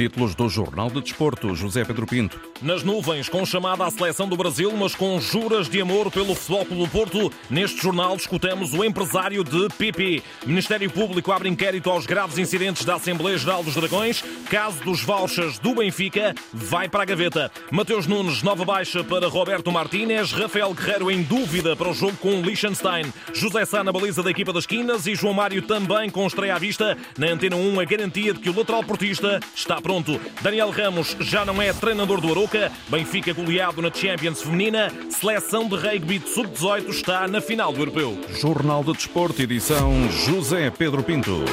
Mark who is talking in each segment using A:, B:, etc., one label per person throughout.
A: Títulos do Jornal de Desporto, José Pedro Pinto.
B: Nas nuvens, com chamada à seleção do Brasil, mas com juras de amor pelo Futebol do Porto, neste jornal escutamos o empresário de PP. Ministério Público abre inquérito aos graves incidentes da Assembleia Geral dos Dragões. Caso dos vouchers do Benfica, vai para a gaveta. Mateus Nunes, nova baixa para Roberto Martínez. Rafael Guerreiro em dúvida para o jogo com Liechtenstein. José Sá na baliza da equipa das Quinas e João Mário também com estreia à vista. Na Antena 1, a garantia de que o lateral portista está Daniel Ramos já não é treinador do Aroca. Benfica goleado na Champions Feminina. Seleção de rugby de sub-18 está na final do Europeu.
A: Jornal de Desporto, edição José Pedro Pinto.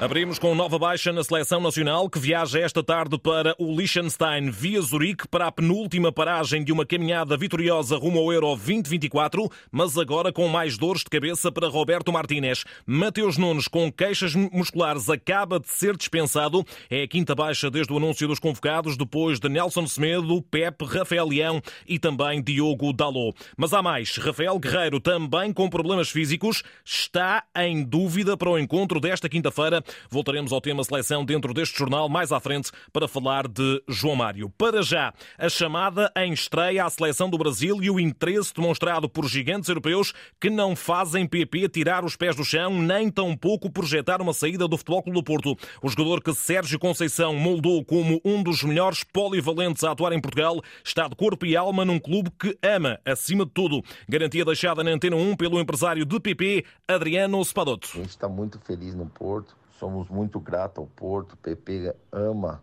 B: Abrimos com nova baixa na seleção nacional que viaja esta tarde para o Liechtenstein via Zurique para a penúltima paragem de uma caminhada vitoriosa rumo ao Euro 2024, mas agora com mais dores de cabeça para Roberto Martínez. Mateus Nunes, com queixas musculares, acaba de ser dispensado. É a quinta baixa desde o anúncio dos convocados, depois de Nelson Semedo, Pepe, Rafael Leão e também Diogo Dalot. Mas há mais. Rafael Guerreiro, também com problemas físicos, está em dúvida para o encontro desta quinta-feira Voltaremos ao tema seleção dentro deste jornal mais à frente para falar de João Mário. Para já, a chamada em estreia à seleção do Brasil e o interesse demonstrado por gigantes europeus que não fazem PP tirar os pés do chão, nem tampouco projetar uma saída do Futebol Clube do Porto. O jogador que Sérgio Conceição moldou como um dos melhores polivalentes a atuar em Portugal está de corpo e alma num clube que ama, acima de tudo. Garantia deixada na Antena 1 pelo empresário de PP, Adriano Spadotto.
C: A gente está muito feliz no Porto Somos muito gratos ao Porto. O PP ama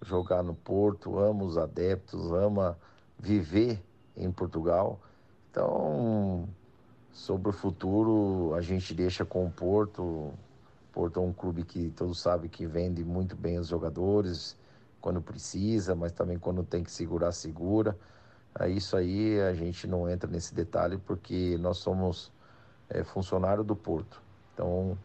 C: jogar no Porto, ama os adeptos, ama viver em Portugal. Então, sobre o futuro, a gente deixa com o Porto. O Porto é um clube que todos sabem que vende muito bem os jogadores quando precisa, mas também quando tem que segurar, segura. É isso aí a gente não entra nesse detalhe porque nós somos é, funcionário do Porto. Então,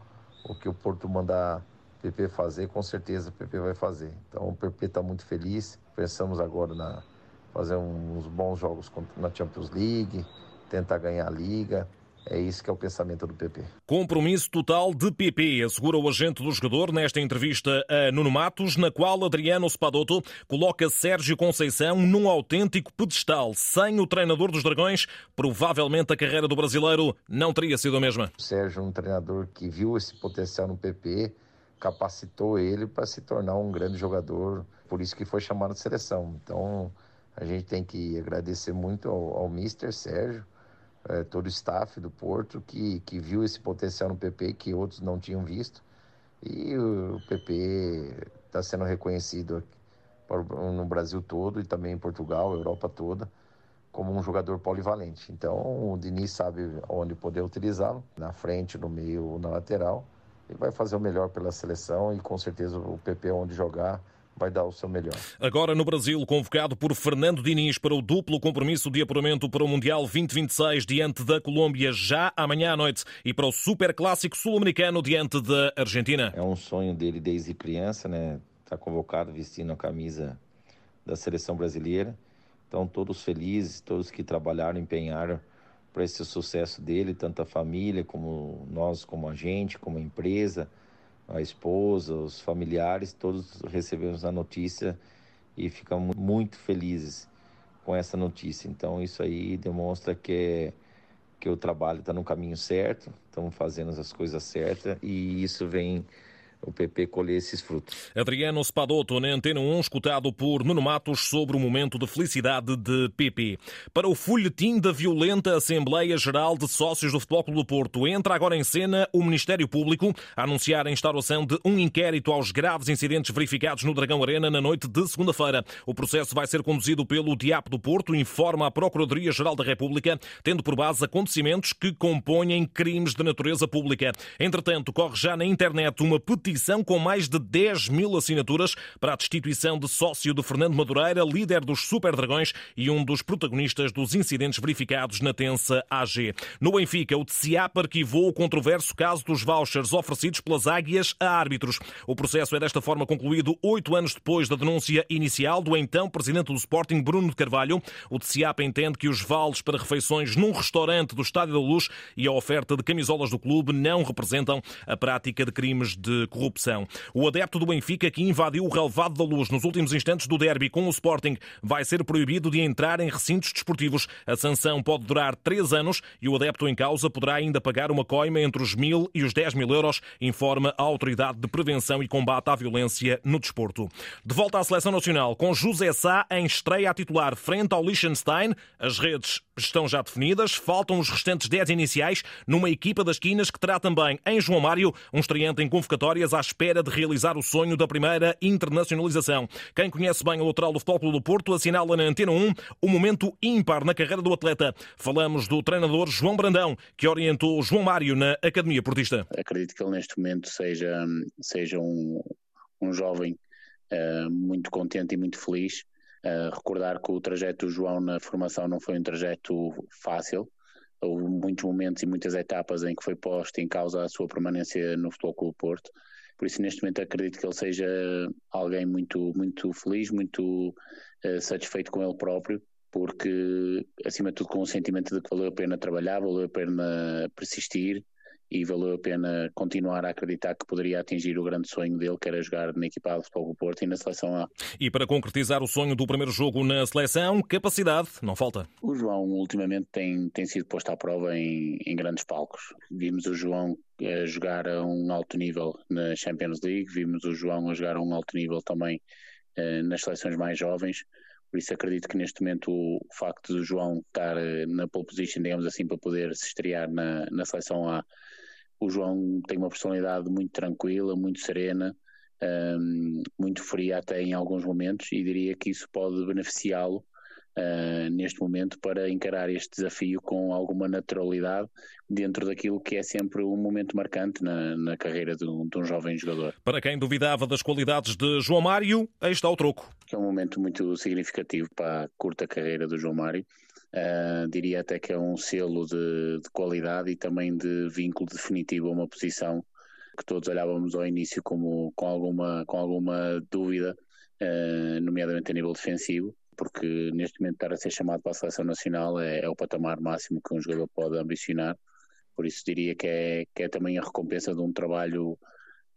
C: o que o Porto mandar PP fazer, com certeza o PP vai fazer. Então o PP está muito feliz. Pensamos agora na fazer uns bons jogos na Champions League, tentar ganhar a liga. É isso que é o pensamento do PP.
B: Compromisso total de PP, assegura o agente do jogador nesta entrevista a Nuno Matos, na qual Adriano Spadotto coloca Sérgio Conceição num autêntico pedestal. Sem o treinador dos Dragões, provavelmente a carreira do brasileiro não teria sido a mesma.
C: O Sérgio é um treinador que viu esse potencial no PP, capacitou ele para se tornar um grande jogador, por isso que foi chamado de seleção. Então, a gente tem que agradecer muito ao, ao Mister Sérgio, é, todo o staff do Porto que, que viu esse potencial no PP que outros não tinham visto. E o PP está sendo reconhecido no Brasil todo e também em Portugal, Europa toda, como um jogador polivalente. Então o Diniz sabe onde poder utilizá-lo, na frente, no meio na lateral. Ele vai fazer o melhor pela seleção e com certeza o PP onde jogar vai dar o seu melhor.
B: Agora no Brasil, convocado por Fernando Diniz para o duplo compromisso de apuramento para o Mundial 2026 diante da Colômbia já amanhã à noite e para o Super Clássico Sul-Americano diante da Argentina.
C: É um sonho dele desde criança, né? Está convocado vestindo a camisa da seleção brasileira. Então todos felizes, todos que trabalharam, empenharam para esse sucesso dele, tanto a família como nós, como a gente, como a empresa a esposa, os familiares, todos recebemos a notícia e ficamos muito felizes com essa notícia. Então isso aí demonstra que, que o trabalho está no caminho certo, estamos fazendo as coisas certas e isso vem o PP colher esses frutos.
B: Adriano Spadotto, na Antena 1, escutado por Nuno Matos sobre o momento de felicidade de PP. Para o folhetim da violenta Assembleia Geral de Sócios do Futebol Clube do Porto, entra agora em cena o Ministério Público a anunciar a instauração de um inquérito aos graves incidentes verificados no Dragão Arena na noite de segunda-feira. O processo vai ser conduzido pelo Diapo do Porto, informa a Procuradoria-Geral da República, tendo por base acontecimentos que compõem crimes de natureza pública. Entretanto, corre já na internet uma petição petição com mais de 10 mil assinaturas para a destituição de sócio de Fernando Madureira, líder dos Super Dragões e um dos protagonistas dos incidentes verificados na tensa AG. No Benfica, o TCAP arquivou o controverso caso dos vouchers oferecidos pelas águias a árbitros. O processo é desta forma concluído oito anos depois da denúncia inicial do então presidente do Sporting, Bruno de Carvalho. O TCAP entende que os vales para refeições num restaurante do Estádio da Luz e a oferta de camisolas do clube não representam a prática de crimes de corrupção corrupção. O adepto do Benfica que invadiu o relevado da luz nos últimos instantes do derby com o Sporting vai ser proibido de entrar em recintos desportivos. A sanção pode durar três anos e o adepto em causa poderá ainda pagar uma coima entre os mil e os 10 mil euros, informa a Autoridade de Prevenção e Combate à Violência no Desporto. De volta à Seleção Nacional, com José Sá em estreia a titular frente ao Liechtenstein, as redes estão já definidas, faltam os restantes 10 iniciais numa equipa das quinas que terá também em João Mário um estreante em convocatórias à espera de realizar o sonho da primeira internacionalização. Quem conhece bem o lateral do Futebol do Porto assinala na Antena 1 o momento ímpar na carreira do atleta. Falamos do treinador João Brandão, que orientou João Mário na Academia Portista.
D: Acredito que ele neste momento seja, seja um, um jovem uh, muito contente e muito feliz Uh, recordar que o trajeto do João na formação não foi um trajeto fácil. Houve muitos momentos e muitas etapas em que foi posto em causa a sua permanência no Futebol Clube Porto. Por isso, neste momento, acredito que ele seja alguém muito, muito feliz, muito uh, satisfeito com ele próprio, porque, acima de tudo, com o sentimento de que valeu a pena trabalhar, valeu a pena persistir e valeu a pena continuar a acreditar que poderia atingir o grande sonho dele, que era jogar na equipa de Futebol do Porto e na Seleção A.
B: E para concretizar o sonho do primeiro jogo na Seleção, capacidade não falta.
D: O João ultimamente tem, tem sido posto à prova em, em grandes palcos. Vimos o João a jogar a um alto nível na Champions League, vimos o João a jogar a um alto nível também eh, nas seleções mais jovens. Por isso acredito que neste momento o facto do João estar eh, na pole position, digamos assim, para poder se estrear na, na seleção A, o João tem uma personalidade muito tranquila, muito serena, um, muito fria até em alguns momentos, e diria que isso pode beneficiá-lo uh, neste momento para encarar este desafio com alguma naturalidade dentro daquilo que é sempre um momento marcante na, na carreira de um, de um, jovem jogador.
B: Para quem duvidava das qualidades de João Mário, aí está o troco.
D: É um momento muito significativo para a curta carreira do João Mário. Uh, diria até que é um selo de, de, qualidade e também de vínculo definitivo a uma posição que todos olhávamos ao início como, com, alguma, com alguma dúvida, uh, nomeadamente a nível defensivo, porque neste momento estar a ser chamado para a seleção nacional é, é o patamar máximo que um jogador pode ambicionar. Por isso diria que é, que é também a recompensa de um trabalho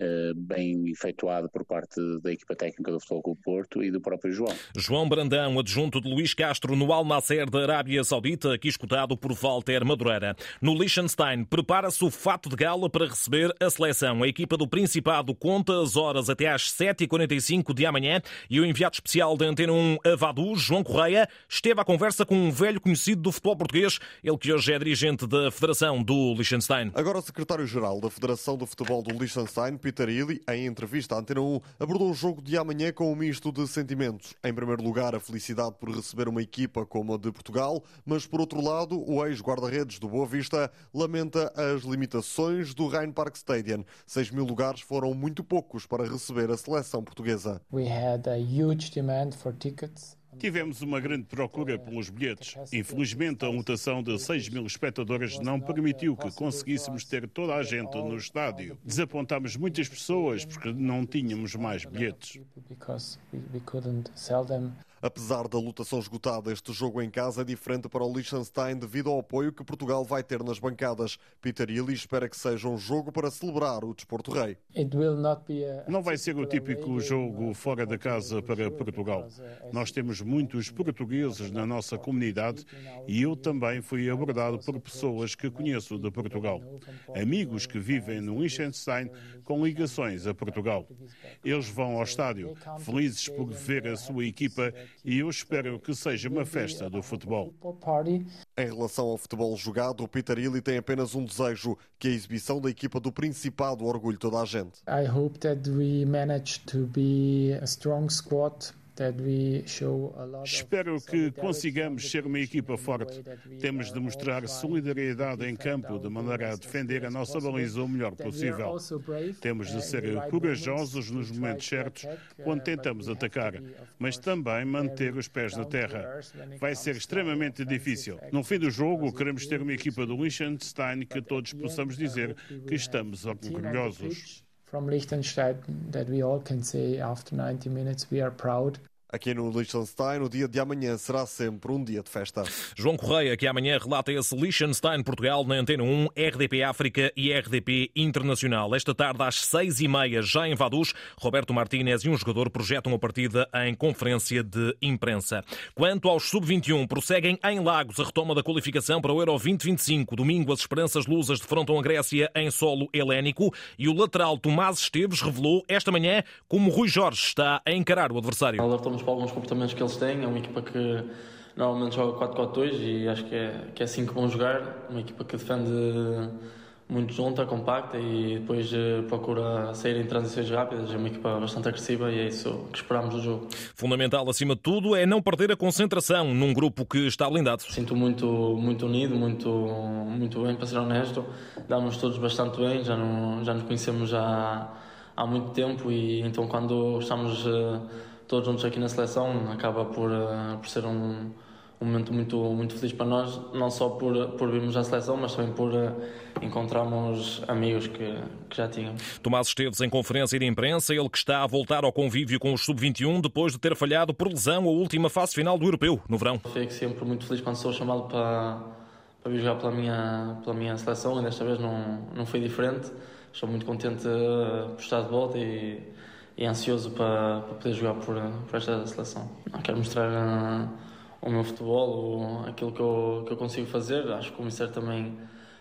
D: eh, bem efetuado por parte da equipa técnica do Futebol Clube Porto e do próprio João.
B: João Brandão, adjunto de Luís Castro no Al Nasser da Arábia Saudita, aqui escutado por Walter Madureira. No Liechtenstein, prepara-se o fato de gala para receber a seleção. A equipa do Principado conta as horas até às 7h45 de amanhã e o enviado especial da Antena 1 Avadu, João Correia, esteve à conversa com um velho conhecido do futebol português, ele que hoje é dirigente da Federação do Liechtenstein.
E: Agora secretário-geral da Federação do Futebol do Liechtenstein, Peter Illy, em entrevista à Antena 1, abordou o jogo de amanhã com um misto de sentimentos. Em primeiro lugar, a felicidade por receber uma equipa como a de Portugal, mas por outro lado, o ex-guarda-redes do Boa Vista lamenta as limitações do Rhein Park Stadium. 6 mil lugares foram muito poucos para receber a seleção portuguesa.
F: We had a huge demand for tickets.
G: Tivemos uma grande procura pelos bilhetes. Infelizmente, a mutação de 6 mil espectadores não permitiu que conseguíssemos ter toda a gente no estádio. Desapontámos muitas pessoas porque não tínhamos mais bilhetes.
E: Apesar da lutação esgotada, este jogo em casa é diferente para o Liechtenstein devido ao apoio que Portugal vai ter nas bancadas. Peter Illy espera que seja um jogo para celebrar o desporto rei.
G: Não vai ser o típico jogo fora da casa para Portugal. Nós temos muitos portugueses na nossa comunidade e eu também fui abordado por pessoas que conheço de Portugal. Amigos que vivem no Liechtenstein com ligações a Portugal. Eles vão ao estádio, felizes por ver a sua equipa e eu espero que seja uma festa do futebol.
E: Em relação ao futebol jogado, o Peter Illy tem apenas um desejo, que a exibição da equipa do Principado orgulhe toda a gente.
F: I hope that we manage to be a strong squad
G: Espero que consigamos ser uma equipa forte. Temos de mostrar solidariedade em campo de maneira a defender a nossa baliza o melhor possível. Temos de ser corajosos nos momentos certos quando tentamos atacar, mas também manter os pés na terra. Vai ser extremamente difícil. No fim do jogo, queremos ter uma equipa do Liechtenstein que todos possamos dizer que estamos orgulhosos
F: from Liechtenstein that we all can say after 90 minutes we are proud.
E: Aqui no Liechtenstein, o dia de amanhã será sempre um dia de festa.
B: João Correia, que amanhã relata esse Liechtenstein Portugal na Antena 1, RDP África e RDP Internacional. Esta tarde às seis e meia, já em Vaduz, Roberto Martínez e um jogador projetam a partida em conferência de imprensa. Quanto aos sub-21, prosseguem em Lagos a retoma da qualificação para o Euro 2025. Domingo, as esperanças lusas defrontam a Grécia em solo helénico e o lateral Tomás Esteves revelou esta manhã como Rui Jorge está a encarar o adversário
H: para alguns comportamentos que eles têm. É uma equipa que normalmente joga 4-4-2 e acho que é, que é assim que vão jogar. Uma equipa que defende muito junta, compacta e depois eh, procura sair em transições rápidas. É uma equipa bastante agressiva e é isso que esperamos do jogo.
B: Fundamental, acima de tudo, é não perder a concentração num grupo que está blindado.
H: Sinto muito, muito unido, muito, muito bem, para ser honesto. Damos todos bastante bem, já, não, já nos conhecemos há, há muito tempo e então quando estamos eh, todos juntos aqui na seleção acaba por, uh, por ser um, um momento muito, muito feliz para nós, não só por, por virmos à seleção, mas também por uh, encontrarmos amigos que, que já tínhamos.
B: Tomás Esteves em conferência de imprensa, ele que está a voltar ao convívio com os sub-21 depois de ter falhado por lesão a última fase final do Europeu, no verão.
H: Fico sempre muito feliz quando sou chamado para, para vir jogar pela minha, pela minha seleção e desta vez não, não foi diferente. Estou muito contente uh, por estar de volta e e ansioso para, para poder jogar por, por esta seleção. Quero mostrar uh, o meu futebol, o, aquilo que eu, que eu consigo fazer. Acho que o Mister também,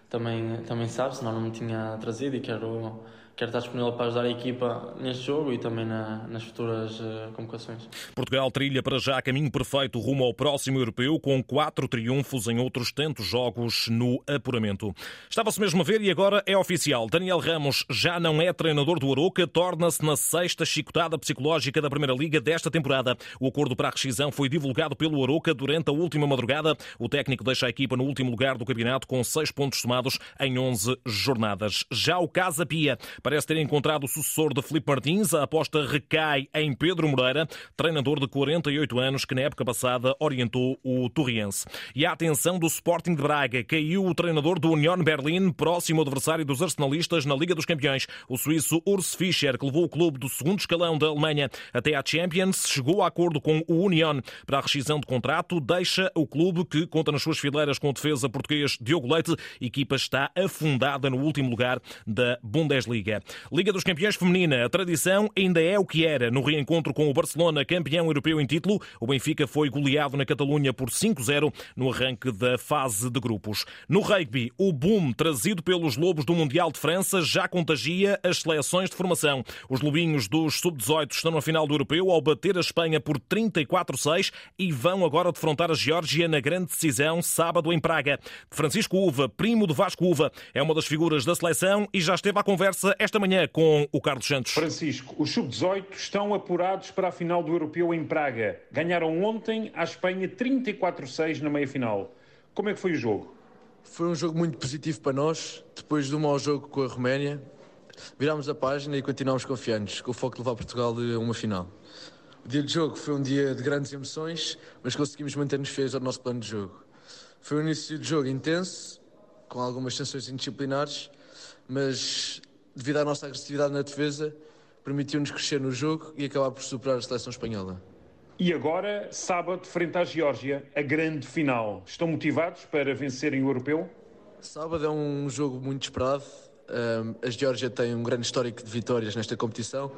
H: também, também sabe, senão não me tinha trazido e quero quero estar disponível para ajudar a equipa neste jogo e também na, nas futuras uh, convocações.
B: Portugal trilha para já caminho perfeito rumo ao próximo europeu, com quatro triunfos em outros tantos jogos no apuramento. Estava-se mesmo a ver e agora é oficial. Daniel Ramos já não é treinador do Aroca, torna-se na sexta chicotada psicológica da Primeira Liga desta temporada. O acordo para a rescisão foi divulgado pelo Aroca durante a última madrugada. O técnico deixa a equipa no último lugar do campeonato com seis pontos somados em 11 jornadas. Já o Casa Pia parece ter encontrado o sucessor de Felipe Martins. A aposta recai em Pedro Moreira, treinador de 48 anos que na época passada orientou o Torriense. E a atenção do Sporting de Braga. Caiu o treinador do Union Berlin, próximo adversário dos arsenalistas na Liga dos Campeões. O suíço Urs Fischer, que levou o clube do segundo escalão da Alemanha até à Champions, chegou a acordo com o Union para a rescisão de contrato, deixa o clube que conta nas suas fileiras com o defesa português Diogo Leite. A equipa está afundada no último lugar da Bundesliga. Liga dos Campeões Feminina, a tradição ainda é o que era. No reencontro com o Barcelona, campeão europeu em título, o Benfica foi goleado na Catalunha por 5-0 no arranque da fase de grupos. No rugby, o boom trazido pelos Lobos do Mundial de França já contagia as seleções de formação. Os Lobinhos dos Sub-18 estão na final do europeu ao bater a Espanha por 34-6 e vão agora defrontar a Geórgia na grande decisão sábado em Praga. Francisco Uva, primo de Vasco Uva, é uma das figuras da seleção e já esteve à conversa esta manhã com o Carlos Santos.
I: Francisco, os sub-18 estão apurados para a final do Europeu em Praga. Ganharam ontem à Espanha 34-6 na meia-final. Como é que foi o jogo?
J: Foi um jogo muito positivo para nós. Depois do mau jogo com a Roménia, virámos a página e continuámos confiantes, com o foco de levar Portugal a uma final. O dia de jogo foi um dia de grandes emoções, mas conseguimos manter-nos fiéis ao nosso plano de jogo. Foi um início de jogo intenso, com algumas sanções indisciplinares, mas devido à nossa agressividade na defesa, permitiu-nos crescer no jogo e acabar por superar a seleção espanhola.
I: E agora, sábado, frente à Geórgia, a grande final. Estão motivados para vencerem o europeu?
J: Sábado é um jogo muito esperado. A Geórgia tem um grande histórico de vitórias nesta competição,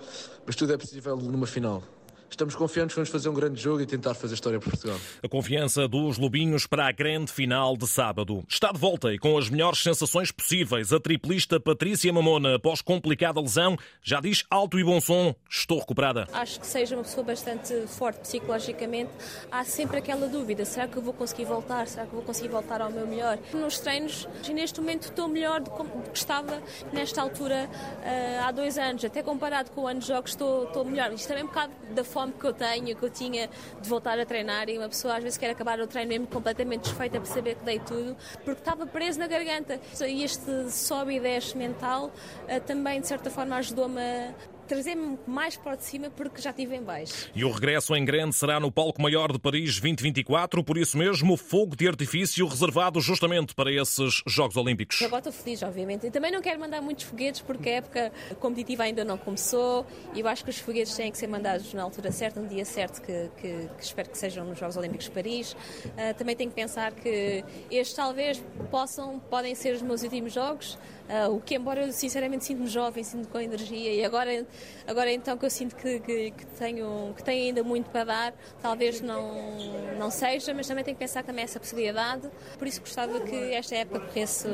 J: mas tudo é possível numa final. Estamos confiantes que vamos fazer um grande jogo e tentar fazer história para Portugal.
B: A confiança dos Lobinhos para a grande final de sábado. Está de volta e com as melhores sensações possíveis. A triplista Patrícia Mamona, após complicada lesão, já diz alto e bom som: estou recuperada.
K: Acho que seja uma pessoa bastante forte psicologicamente. Há sempre aquela dúvida: será que eu vou conseguir voltar? Será que eu vou conseguir voltar ao meu melhor? Nos treinos, neste momento, estou melhor do que estava nesta altura uh, há dois anos. Até comparado com o ano de jogos, estou, estou melhor. Isto também é um bocado da fome que eu tenho, que eu tinha de voltar a treinar e uma pessoa às vezes quer acabar o treino mesmo completamente desfeita a perceber que dei tudo, porque estava preso na garganta. E este sobe e desce mental uh, também de certa forma ajudou-me a trazer-me mais para de cima porque já estive em baixo.
B: E o regresso em grande será no Palco Maior de Paris 2024, por isso mesmo, fogo de artifício reservado justamente para esses Jogos Olímpicos.
K: Eu agora estou feliz, obviamente. E também não quero mandar muitos foguetes porque a época competitiva ainda não começou e eu acho que os foguetes têm que ser mandados na altura certa, no dia certo, que, que, que espero que sejam nos Jogos Olímpicos de Paris. Uh, também tenho que pensar que estes talvez possam, podem ser os meus últimos Jogos. Uh, o que, embora eu sinceramente sinto-me jovem, sinto-me com energia e agora, agora então que eu sinto que, que, que, tenho, que tenho ainda muito para dar, talvez não, não seja, mas também tenho que pensar também essa possibilidade. Por isso gostava que esta época corresse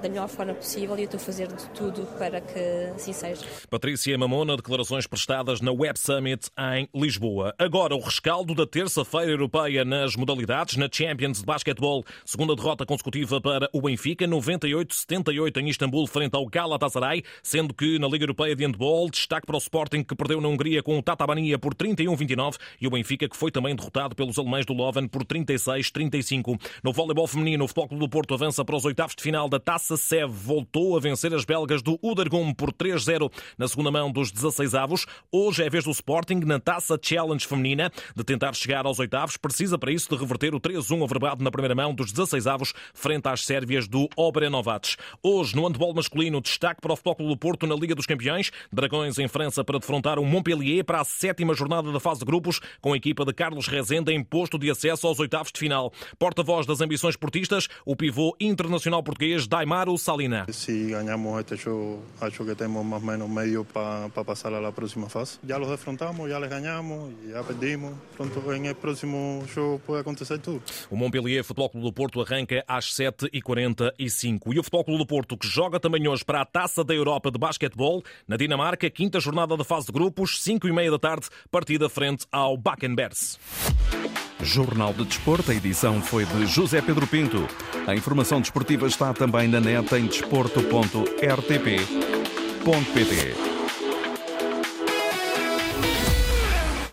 K: da melhor forma possível e eu estou a fazer de tudo para que assim seja.
B: Patrícia Mamona, declarações prestadas na Web Summit em Lisboa. Agora o rescaldo da terça-feira europeia nas modalidades, na Champions de Basquetebol, segunda derrota consecutiva para o Benfica, 98-78 em Istambul Istambul frente ao Galatasaray, sendo que na Liga Europeia de Handball, destaque para o Sporting que perdeu na Hungria com o Tatabania por 31-29 e o Benfica que foi também derrotado pelos alemães do Loven por 36-35. No voleibol feminino, o Futebol do Porto avança para os oitavos de final da Taça SEV, voltou a vencer as belgas do Udergum por 3-0 na segunda mão dos 16 avos. Hoje é a vez do Sporting na Taça Challenge feminina de tentar chegar aos oitavos, precisa para isso de reverter o 3-1 averbado na primeira mão dos 16 avos frente às sérvias do Obrenovac. Hoje, no handball masculino, destaque para o Futebol do Porto na Liga dos Campeões. Dragões em França para defrontar o Montpellier para a sétima jornada da fase de grupos, com a equipa de Carlos Rezende em posto de acesso aos oitavos de final. Porta-voz das ambições portistas, o pivô internacional português Daimaro Salina.
L: Se ganhamos este jogo, acho que temos mais ou menos meio para, para passar à próxima fase. Já los defrontamos, já les ganhamos, já perdimos. Pronto, em próximo jogo pode acontecer tudo.
B: O Montpellier Futebol Clube do Porto arranca às 7h45. E o Futebol Clube do Porto, que joga também hoje para a Taça da Europa de Basquetebol, na Dinamarca, quinta jornada da fase de grupos, 5 e meia da tarde, partida frente ao Bakenbers.
A: Jornal de Desporto, a edição foi de José Pedro Pinto. A informação desportiva está também na net em desporto.rtp.pt.